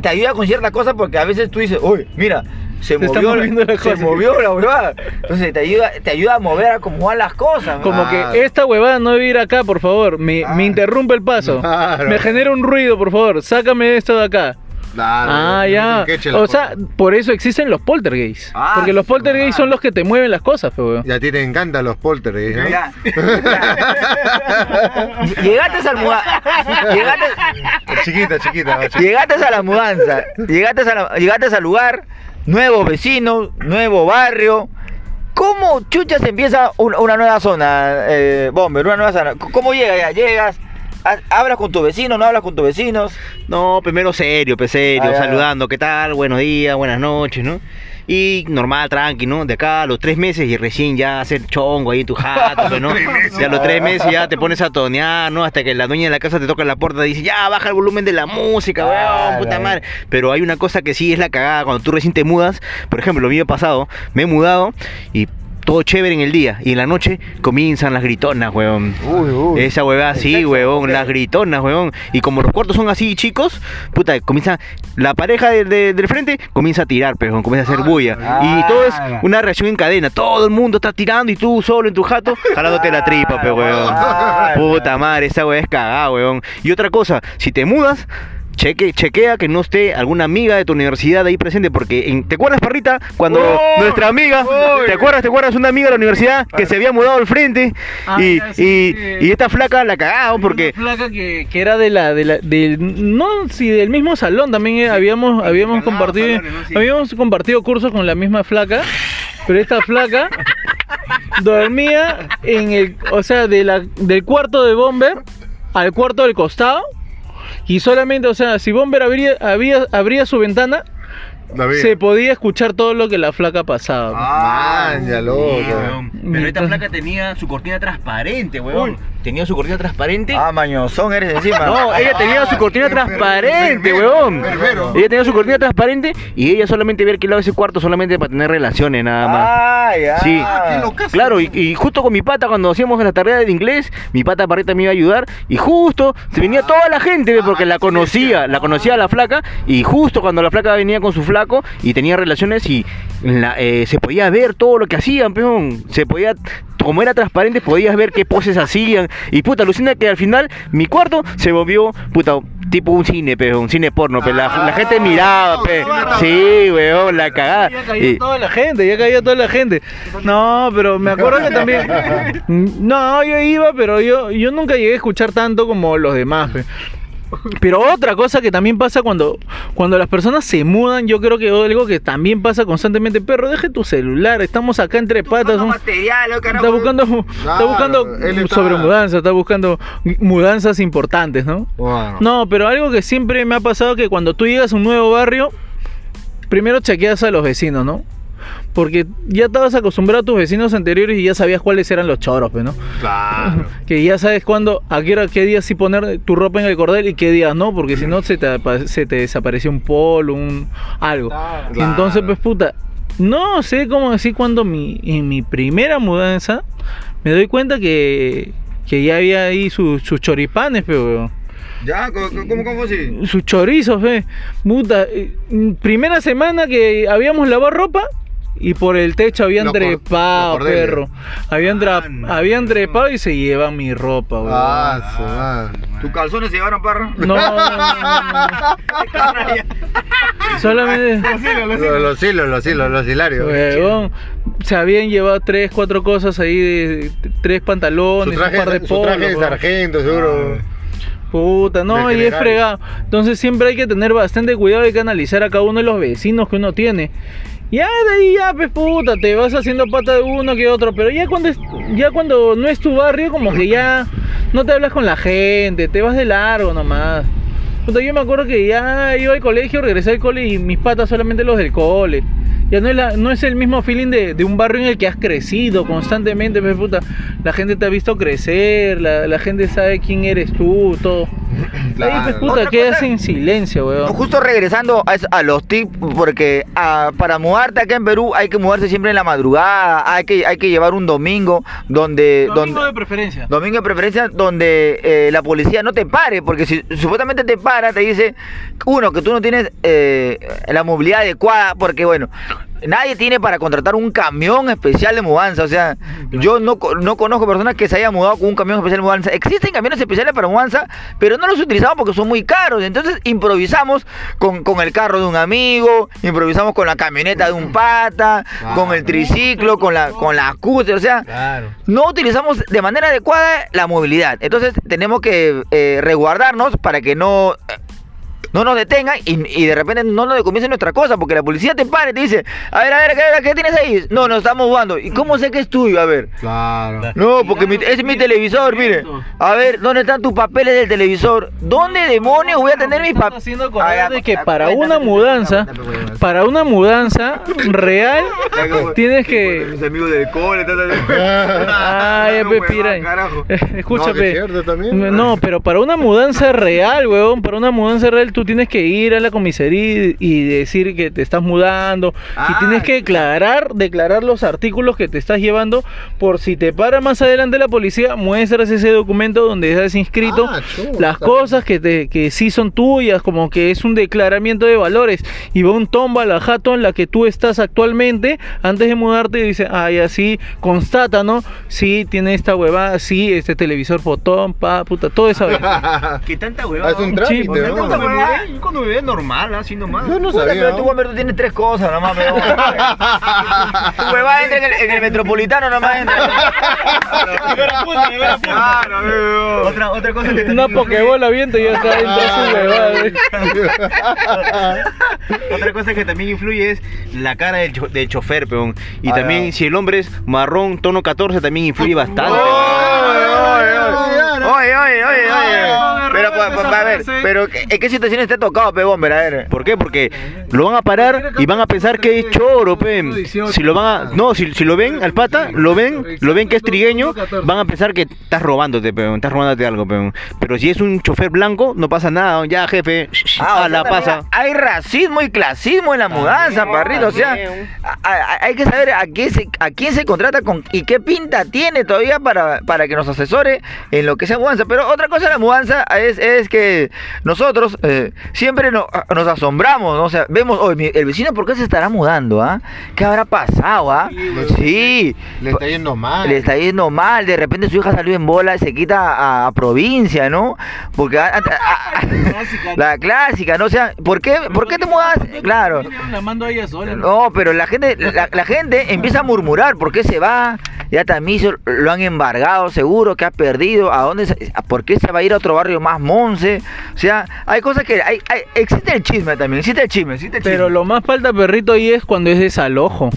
te ayuda con ciertas cosas porque a veces tú dices, uy, mira, se, Se está movió, moviendo la se cosa". movió la huevada. Entonces te ayuda, te ayuda a mover, a acomodar las cosas. ¿no? Como Claro. que esta huevada no debe ir acá, por favor. Me, Ah. me interrumpe el paso. Claro. Me genera un ruido, por favor. Sácame esto de acá. Ah, ya. queche O sea, por eso existen los poltergeists. Ah, Porque los poltergeists son los que te mueven las cosas, fe, weón. Y a ti te encantan los poltergeists, ¿no? Ya. Llegaste al mudanza. Llegaste, Chiquita, chiquita. chiquita. llegaste a la mudanza. Llegaste, a la- llegaste al lugar. Nuevos vecinos, nuevo barrio. ¿Cómo chuchas empieza un- una, nueva zona, eh, Bomber? Una nueva zona. ¿Cómo llegas ya? Llegas, hablas con tus vecinos, no hablas con tus vecinos. No, primero serio, pues serio, Ah, saludando, ¿qué tal? Buenos días, buenas noches, ¿no? Y normal, tranqui, ¿no? De acá a los tres meses y recién ya hacer chongo ahí en tu jato, pues, ¿no? Ya a los tres meses ya te pones a tonear, ¿no? Hasta que la dueña de la casa te toca la puerta y dice, ya, baja el volumen de la música, weón, puta madre. Pero hay una cosa que sí es la cagada cuando tú recién te mudas. Por ejemplo, lo mío pasado, me he mudado y todo chévere en el día y en la noche comienzan las gritonas, weón. Uy, uy. Esa huevada así, huevón, las gritonas, huevón. Y como los cuartos son así chicos, puta, comienza, la pareja de- de- del frente comienza a tirar, pero comienza a hacer bulla. Y todo es Ah. una reacción en cadena. Todo el mundo está tirando y tú solo en tu jato, jalándote la tripa. Ah, Puta madre, esa hueá es cagada, huevón. Y otra cosa, si te mudas, Cheque, chequea que no esté alguna amiga de tu universidad ahí presente, porque en- ¿te acuerdas, Parrita? Cuando nuestra amiga. ¿te acuerdas? ¿Te acuerdas? Una amiga de la universidad que se había mudado al frente Ah, y, ya, sí, y, sí. y esta flaca la cagaron porque Una flaca que, que era de la, de la, del, no, si del mismo salón también eh, habíamos, habíamos compartido, habíamos compartido cursos con la misma flaca, pero esta flaca dormía en el, o sea, de la, del cuarto de Bomber al cuarto del costado y solamente, o sea, si Bomber abría, había, abría su ventana, se podía escuchar todo lo que la flaca pasaba. Ya loco. Pero esta flaca tenía su cortina transparente, weón. Tenía su cortina transparente. Ah, mañozón eres encima. No, ella tenía su cortina transparente, weón. Ella tenía su cortina transparente y ella solamente había alquilado ese cuarto solamente para tener relaciones nada más. Ah, ya. Sí. Claro, y, y justo con mi pata, cuando hacíamos la tarea de inglés, mi pata Parrita me iba a ayudar, y justo se venía toda la gente, porque la conocía, la conocía a la flaca, y justo cuando la flaca venía con su flaco y tenía relaciones, y la- eh, se podía ver todo lo que hacían, peón. Se podía, como era transparente, podías ver qué poses hacían, y puta, alucina que al final mi cuarto se volvió, puta, tipo un cine, peón, un cine porno, pe. La, la gente miraba, pe. Sí, weón, la cagada. Ya caía Y- toda la gente, ya caía toda la gente. No, pero me acuerdo que también. No, yo iba, pero yo, yo nunca llegué a escuchar tanto como los demás. pe. Pero otra cosa que también pasa cuando, cuando las personas se mudan, yo creo que algo que también pasa constantemente, perro, deje tu celular, estamos acá entre patas. Buscando un- material, ¿no, carajo? Está buscando, está Claro, buscando está- sobre mudanzas, está buscando mudanzas importantes, ¿no? No, pero algo que siempre me ha pasado que cuando tú llegas a un nuevo barrio, primero chequeas a los vecinos, ¿no? Porque ya estabas acostumbrado a tus vecinos anteriores y ya sabías cuáles eran los choros, pues, ¿no? Claro. Que ya sabes cuándo, a qué, hora, qué día sí poner tu ropa en el cordel y qué días no, porque si no se te, se te desapareció un polo, un algo. Claro. Entonces, pues puta, no sé cómo decir cuando mi, en mi primera mudanza me doy cuenta que, que ya había ahí sus sus choripanes, pero weón. Ya, ¿cómo, cómo, cómo así? sus chorizos, ve. Puta, eh, primera semana que habíamos lavado ropa y por el techo habían cor- trepado, perro. Habían, tra- habían trepado y se llevan mi ropa, weón. Ah, madre. ¿Tus calzones se llevaron, perro? No, no, no, no, no. Solamente, Los, los hilos, los hilos, los hilarios. weón, se habían llevado tres, cuatro cosas ahí, de, tres pantalones, traje, un par de su traje de polos, sargento, seguro. Puta, no, y es fregado. Entonces siempre hay que tener bastante cuidado y que analizar a cada uno de los vecinos que uno tiene. Ya de ahí ya, pues puta, te vas haciendo pata de uno que otro, pero ya cuando ya cuando no es tu barrio, como que ya no te hablas con la gente, te vas de largo nomás. Puta, yo me acuerdo que ya iba al colegio, regresé al cole y mis patas solamente los del cole. Ya no es, la- no es el mismo feeling de, de un barrio en el que has crecido constantemente, pues puta. La gente te ha visto crecer, la, la gente sabe quién eres tú, todo. Ahí, pues Claro. puta, quedas cosa- en silencio, weón. Justo regresando a, los tips, porque ah, para mudarte acá en Perú hay que mudarse siempre en la madrugada, hay que, hay que llevar un domingo donde... Domingo donde de preferencia. Domingo de preferencia donde eh, la policía no te pare, porque si supuestamente te para, te dice, uno, que tú no tienes eh, la movilidad adecuada, porque bueno, nadie tiene para contratar un camión especial de mudanza, o sea, yo no, no conozco personas que se hayan mudado con un camión especial de mudanza. Existen camiones especiales para mudanza, pero no los utilizamos porque son muy caros, entonces improvisamos con, con el carro de un amigo, improvisamos con la camioneta de un pata, con el triciclo, con la, con la scooter, o sea, Claro. no utilizamos de manera adecuada la movilidad. Entonces tenemos que eh, resguardarnos para que no, no nos detengan y, y de repente no nos decomiencen nuestra cosa, porque la policía te para y te dice, a ver, a ver, ¿qué, qué tienes ahí? No, nos estamos jugando. ¿Y cómo sé que es tuyo? A ver. Claro. No, porque mi- es mi televisor, mire. A ver, ¿dónde están tus papeles del televisor? ¿Dónde demonios voy a tener mis papeles? haciendo acordar de que para una mudanza, para una mudanza real, tienes que Mis amigos del cole, Ay, pues, pira. Escucha, No, que pe. es cierto también. No, pero para una mudanza real, weón, para una mudanza real tú tienes que ir a la comisaría y- decir que te estás mudando Ah, y tienes que declarar, declarar los artículos que te estás llevando por si te para más adelante la policía, muestras ese documento donde has inscrito Ah, las cosas que te que sí son tuyas, como que es un declaramiento de valores y va un tomba la jato en la que tú estás actualmente antes de mudarte y dice, ay, así constata, ¿no? Sí, tiene esta huevada, sí, este televisor fotón, pa, puta, todo eso. ¿Qué tanta Ah, huevada? es un trámite, pues, ¿no? Cuando me yo cuando me normal, así nomás. Yo no Puta, sabía. pero tú, tú tienes tres cosas nomás, pero... Tu huevada entra en el, en el metropolitano nomás entra. Claro, amigo. Otra, otra cosa que Una pokebola viento y ya está de su huevada. Otra cosa que también influye es la cara del, cho- del chofer, peón. Y Ah, también, si el hombre es marrón, tono 14, también influye bastante. Oye, oye, oye, oye. Pero, a ver, pero ¿en qué situaciones te ha tocado, pe, hombre? A ver. ¿Por qué? Porque lo van a parar y van a pensar que es choro, pe. Si lo van a, no, si, si lo ven al pata, lo ven, lo ven que es trigueño, van a pensar que estás robándote, pe, estás robándote algo, pe. Pero si es un chofer blanco, no pasa nada, ya jefe, Ah, la pasa. Hay racismo y clasismo en la mudanza, parrito. O sea, hay que saber a quién se, a quién se contrata con y qué pinta tiene todavía para, para que nos asesore en lo que sea mudanza. Pero otra cosa de la mudanza es, es que nosotros eh, siempre no- nos asombramos, ¿no? O sea, vemos, mi- el vecino, ¿por qué se estará mudando, ah? ¿Qué habrá pasado, ah? Sí. Le está yendo mal. Le está yendo mal, de repente su hija salió en bola y se quita a, a provincia, ¿no? Porque a- la clásica, ¿no? O sea, ¿por qué, ¿por qué te mudas? Claro. No, pero la gente, la, la gente empieza a murmurar, ¿por qué se va? Ya también lo han embargado, seguro que ha perdido, ¿a dónde se- ¿por qué se va a ir a otro barrio más O sea, hay cosas que, hay, hay- existe el chisme también, existe el chisme, existe el chisme. Pero lo más falta perrito ahí es cuando es desalojo.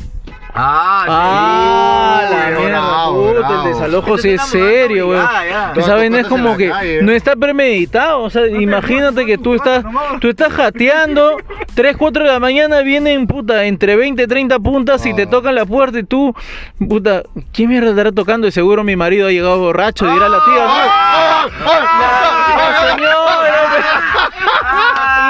Ah, Ah, sí, la mierda, bravo, puta, bravo. el desalojo sí es serio, weón. vaina es como que calle. no está premeditado, o sea, imagínate que tú estás, tú estás jateando, 3, 4 de la mañana vienen, puta, entre 20, 30 puntas y te tocan la puerta y tú, puta, ¿quién mierda estará tocando? Y seguro mi marido ha llegado borracho y dirá la tía, ¿no? No, señora,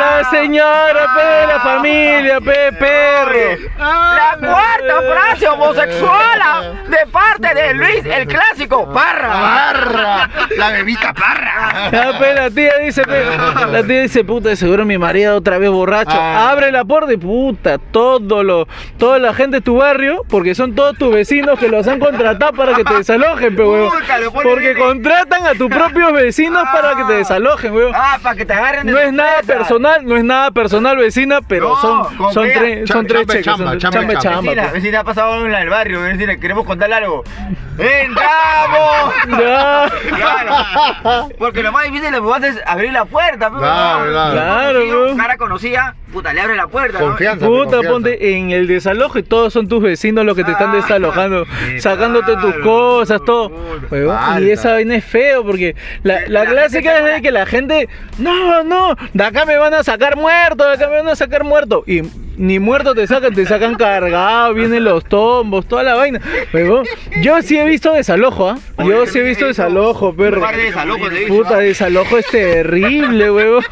La señora, pe, de la familia, pe, perro. La cuarta frase homosexual de parte de Luis el clásico Parra. Parra, la bebita parra. Ya, pe, la tía dice, pe, la tía dice, puta, de seguro mi marido otra vez borracho. Ah. Abre la puerta y puta, todo lo, toda la gente de tu barrio, porque son todos tus vecinos que los han contratado para que te desalojen, pe, ponen Porque contratan a tus propios vecinos para que te desalojen, huevón. Ah, para que te agarren de No es nada sorpresa. Personal, no es nada personal, vecina, pero No, son, son, tres, son tres chamba, cheques. chamba, son- chamba, chamba, chamba. Vecina, pues. vecina, ha pasado algo en la del barrio, vecina, queremos contarle algo. ¡Entramos! Claro. Porque lo más difícil de es abrir la puerta. pero Claro, no, claro. Claro, conocido, bro. Cara conocida, puta, le abre la puerta. ¿no? Confianza. Puta, confianza. ponte en el desalojo y todos son tus vecinos los que te están Ah, desalojando, sacándote tus claro, cosas, todo. puta. Huevón, y esa vaina es feo porque la, Que la la clásica es de que la gente, no, no, de acá me van a sacar muerto, acá a sacar muerto. Y ni muerto te sacan, te sacan cargado, vienen los tombos, toda la vaina. Huevón, yo sí he visto desalojo, ¿ah? Yo sí he visto desalojo, perro. Un par de desalojos he visto, Puta, desalojo es terrible, huevón.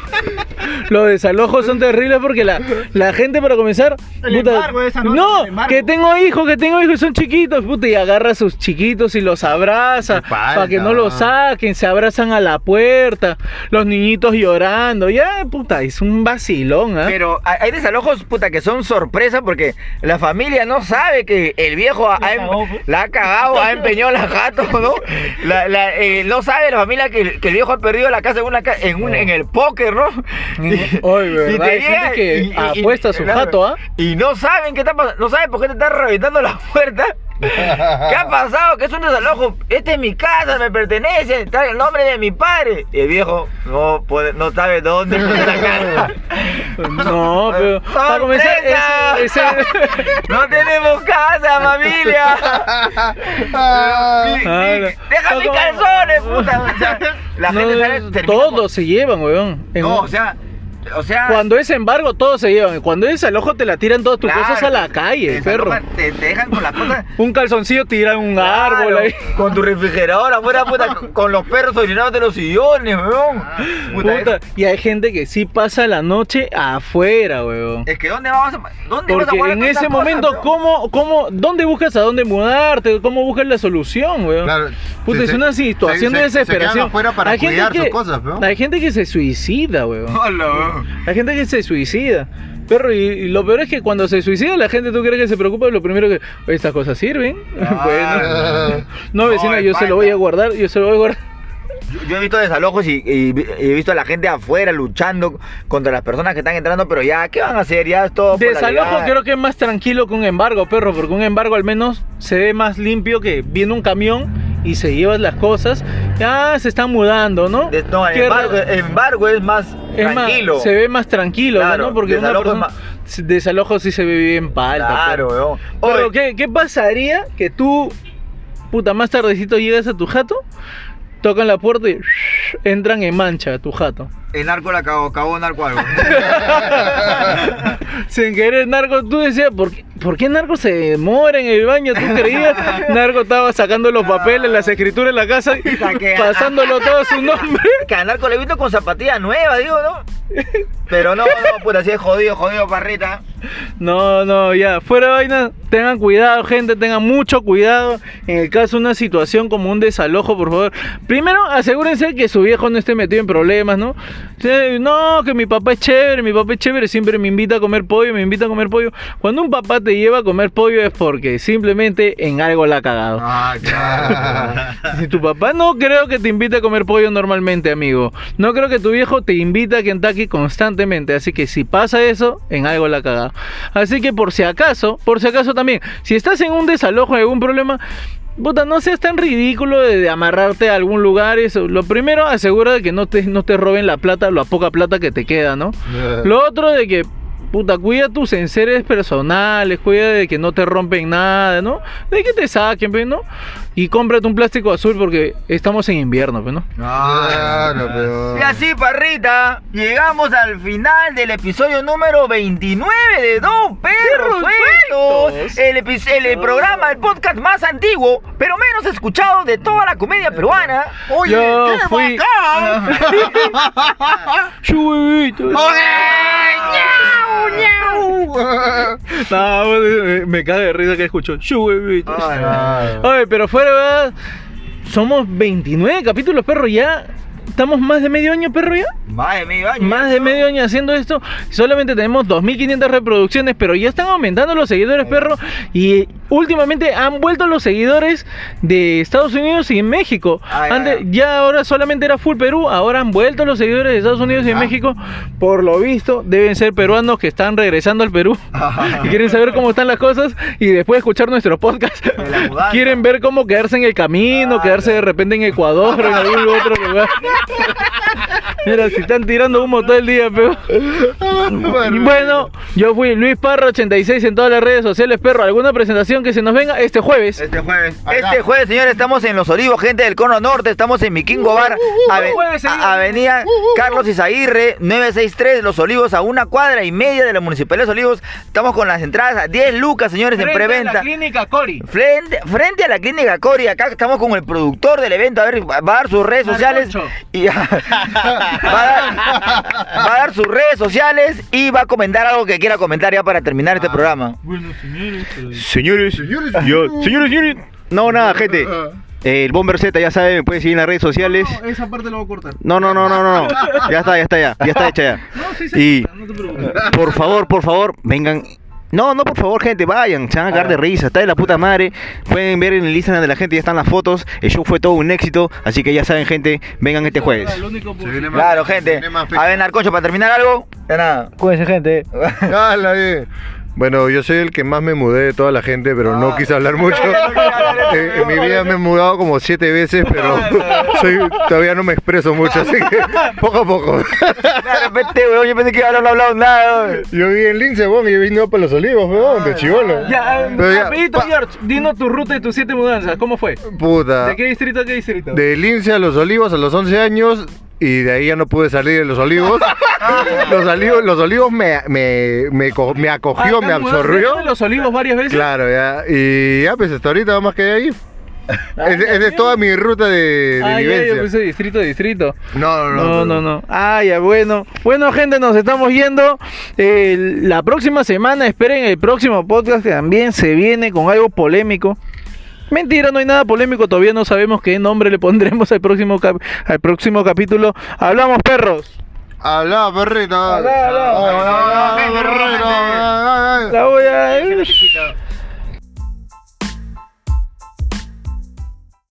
Los desalojos son terribles porque la, la gente para comenzar. El puta, embargo esa no, que tengo hijos, que tengo hijos y son chiquitos, puta, y agarra a sus chiquitos y los abraza para que no los saquen, se abrazan a la puerta, los niñitos llorando, ya, puta, es un vacilón, ¿ah? Pero hay hay desalojos, puta, que son sorpresa porque la familia no sabe que el viejo ha, ha em- pues. la ha cagado, ha empeñado la gato, ¿no? La- la- eh, no sabe la familia que, el- que el viejo ha perdido la casa en, una, en, un- en el póker, ¿no? Hay gente llega que y- y- apuesta su jato, ¿ah? Y no saben qué está pasando, no saben por qué te están reventando la puerta. ¿Qué ha pasado? Que es un desalojo. Esta es mi casa, me pertenece, está el nombre de mi padre. Y el viejo no puede, no sabe dónde cara. No, pero para comenzar, No tenemos casa, familia. Mi- mi- Deja no, mis calzones, puta. La no, gente sale, termina todos se llevan, weón. En No, un- o sea, o sea. Cuando es embargo, todos se llevan. Cuando es desalojo, te la tiran todas tus claro, cosas a la calle, te perro. Te, te dejan con las cosas. Un calzoncillo tira un Claro, árbol ahí. Con tu refrigerador afuera, puta, con- los perros orinados de los sillones, weón. Puta, Puta, y hay gente que sí pasa la noche afuera, weón. Es que ¿dónde vamos a, dónde vas a Porque guardar en ese momento, cosas? ¿cómo, cómo, ¿dónde buscas a dónde mudarte? ¿Cómo buscas la solución, weón? Claro, Puta, se- es una situación se- de se desesperación. para Hay gente que-. Hay gente que se suicida, weón. Hola, weón. Hay gente que se suicida. Perro, y, y lo peor es que cuando se suicida la gente, ¿tú crees que se preocupa? Lo primero que, ¿estas cosas sirven? bueno. No, vecina, No, yo se lo voy a guardar, yo se lo voy a guardar. Yo, yo he visto desalojos y, y- y he visto a la gente afuera luchando contra las personas que están entrando, pero ya, ¿qué van a hacer? Ya es todo. Desalojo creo que es más tranquilo que un embargo, perro, porque un embargo al menos se ve más limpio que viene un camión y se lleva las cosas. Ya se están mudando, ¿no? De- no, embargo, embargo es más Es más, tranquilo. se ve más tranquilo, Claro, ¿no? Porque una desalojo es persona- desalojo sí se ve bien palta. Claro. Pero, ¿qué, ¿qué pasaría que tú, puta, más tardecito llegas a tu jato, tocan la puerta y entran en mancha a tu jato? el narco la cagó, cagó narco algo. Sin querer, Narco, tú decías, ¿por qué, ¿por qué Narco se demora en el baño? ¿Tú creías? Narco estaba sacando los papeles, las escrituras en la casa, y pasándolo todo a su nombre. que a narco le he visto con zapatilla nueva, digo, ¿no? Pero no, no, puta, así es jodido, jodido, parrita. No, no, ya, fuera de vaina, tengan cuidado, gente, tengan mucho cuidado. En el caso de una situación como un desalojo, por favor. Primero, asegúrense que su viejo no esté metido en problemas, ¿no? No, que mi papá es chévere, mi papá es chévere, siempre me invita a comer pollo, me invita a comer pollo. Cuando un papá te lleva a comer pollo es porque simplemente en algo la ha cagado. Ah, claro. Si tu papá no creo que te invite a comer pollo normalmente, amigo. No creo que tu viejo te invite a Kentucky constantemente. Así que si pasa eso, en algo la ha cagado. Así que por si acaso, por si acaso también, si estás en un desalojo, en algún problema, puta, no seas tan ridículo de, de amarrarte a algún lugar. Eso. Lo primero, asegura de que no te, no te roben la plata, la poca plata que te queda, ¿no? Lo otro de que puta, cuida tus enseres personales, cuida de que no te rompen nada, ¿no? De que te saquen, pues, ¿no? Y cómprate un plástico azul porque estamos en invierno, pues, ¿no? Claro, pero. Y así, parrita, llegamos al final del episodio número 29 de Dos Perros Sueltos. El, el, el programa, el podcast más antiguo, pero menos escuchado de toda la comedia peruana. Oye, Yo qué fui- bacán. Chuevito. No, me- me caga de risa que escucho. Oye, pero fuera, ¿verdad? Somos 29 capítulos, perro, ya. Estamos más de medio año, perro, ya. Más de medio año. Más de medio año haciendo esto. Solamente tenemos 2.500 reproducciones, pero ya están aumentando los seguidores, perro. Y últimamente han vuelto los seguidores de Estados Unidos y México. Ah, ya, ahora solamente era full Perú, ahora han vuelto los seguidores de Estados Unidos y en México. Por lo visto, deben ser peruanos que están regresando al Perú y quieren saber cómo están las cosas y después de escuchar nuestro podcast quieren ver cómo quedarse en el camino, quedarse de repente en Ecuador o en algún otro lugar. Mira, si están tirando humo todo el día, pero. Bueno, yo fui Luis Parra 86 en todas las redes sociales, perro. ¿Alguna presentación que se nos venga este jueves? Este jueves. Este jueves, señores, estamos en Los Olivos, gente del Cono Norte. Estamos en Miquingo Bar, ave- jueves, señor. a- Avenida Carlos Izaguirre, 963, Los Olivos, a una cuadra y media de la Municipalidad de Los Olivos. Estamos con las entradas a 10 lucas, señores, en Frente a preventa. La clínica Cori. Frente, frente a la clínica Cori, acá estamos con el productor del evento, a ver, va a dar sus redes sociales. Y va, a dar, va a dar sus redes sociales y va a comentar algo que quiera comentar ya para terminar este programa. Bueno, señores. Señores, yo, señores, señores. No, nada, gente. Eh, el Bomber Z, ya saben, me pueden seguir en las redes sociales. Esa parte la voy a cortar. No, no, no, no, no, no. Ya está, ya está, ya. Ya está hecha ya. Y por favor, por favor, vengan. No, no, por favor, gente, vayan, se van a cagar de risa, está de la puta madre. Pueden ver en el Instagram de la gente, ya están las fotos. El show fue todo un éxito, así que ya saben, gente, vengan este jueves. Claro, gente. A ver, Narcocho, para terminar algo, ya nada. Cuídense, gente. Dale. Bueno, yo soy el que más me mudé de toda la gente, pero no quise hablar mucho. En, en mi vida me he mudado como siete veces, pero soy, todavía no me expreso mucho, así que poco a poco. De repente, weón, yo pensé que iba a no hablado nada, weón. Yo viví en Lince, weón, y venido para los olivos, weón, de chivolo. Ya, ya, George, dinos tu ruta de tus siete mudanzas. ¿Cómo fue? Puta. ¿De qué distrito a qué distrito? De Lince a los olivos a los 11 años y de ahí ya no pude salir de los olivos. Los olivos, los olivos me, me, me, co- me acogió, Ah, me ¿te has mudado absorbió. los olivos varias veces? Claro, ya. Y ya, pues hasta ahorita más que ahí. Es, es de toda mi ruta de, de Ah, ya, yo vivencia. puse distrito a distrito. No, no, No, no, no. Ah, ya, bueno. Bueno, gente, nos estamos yendo. Eh, la próxima semana, esperen el próximo podcast que también se viene con algo polémico. Mentira, no hay nada polémico, todavía no sabemos qué nombre le pondremos al próximo, cap- al próximo capítulo. Hablamos, perros. Habla, perrito. Habla, habla. Habla, perrito. La voy a...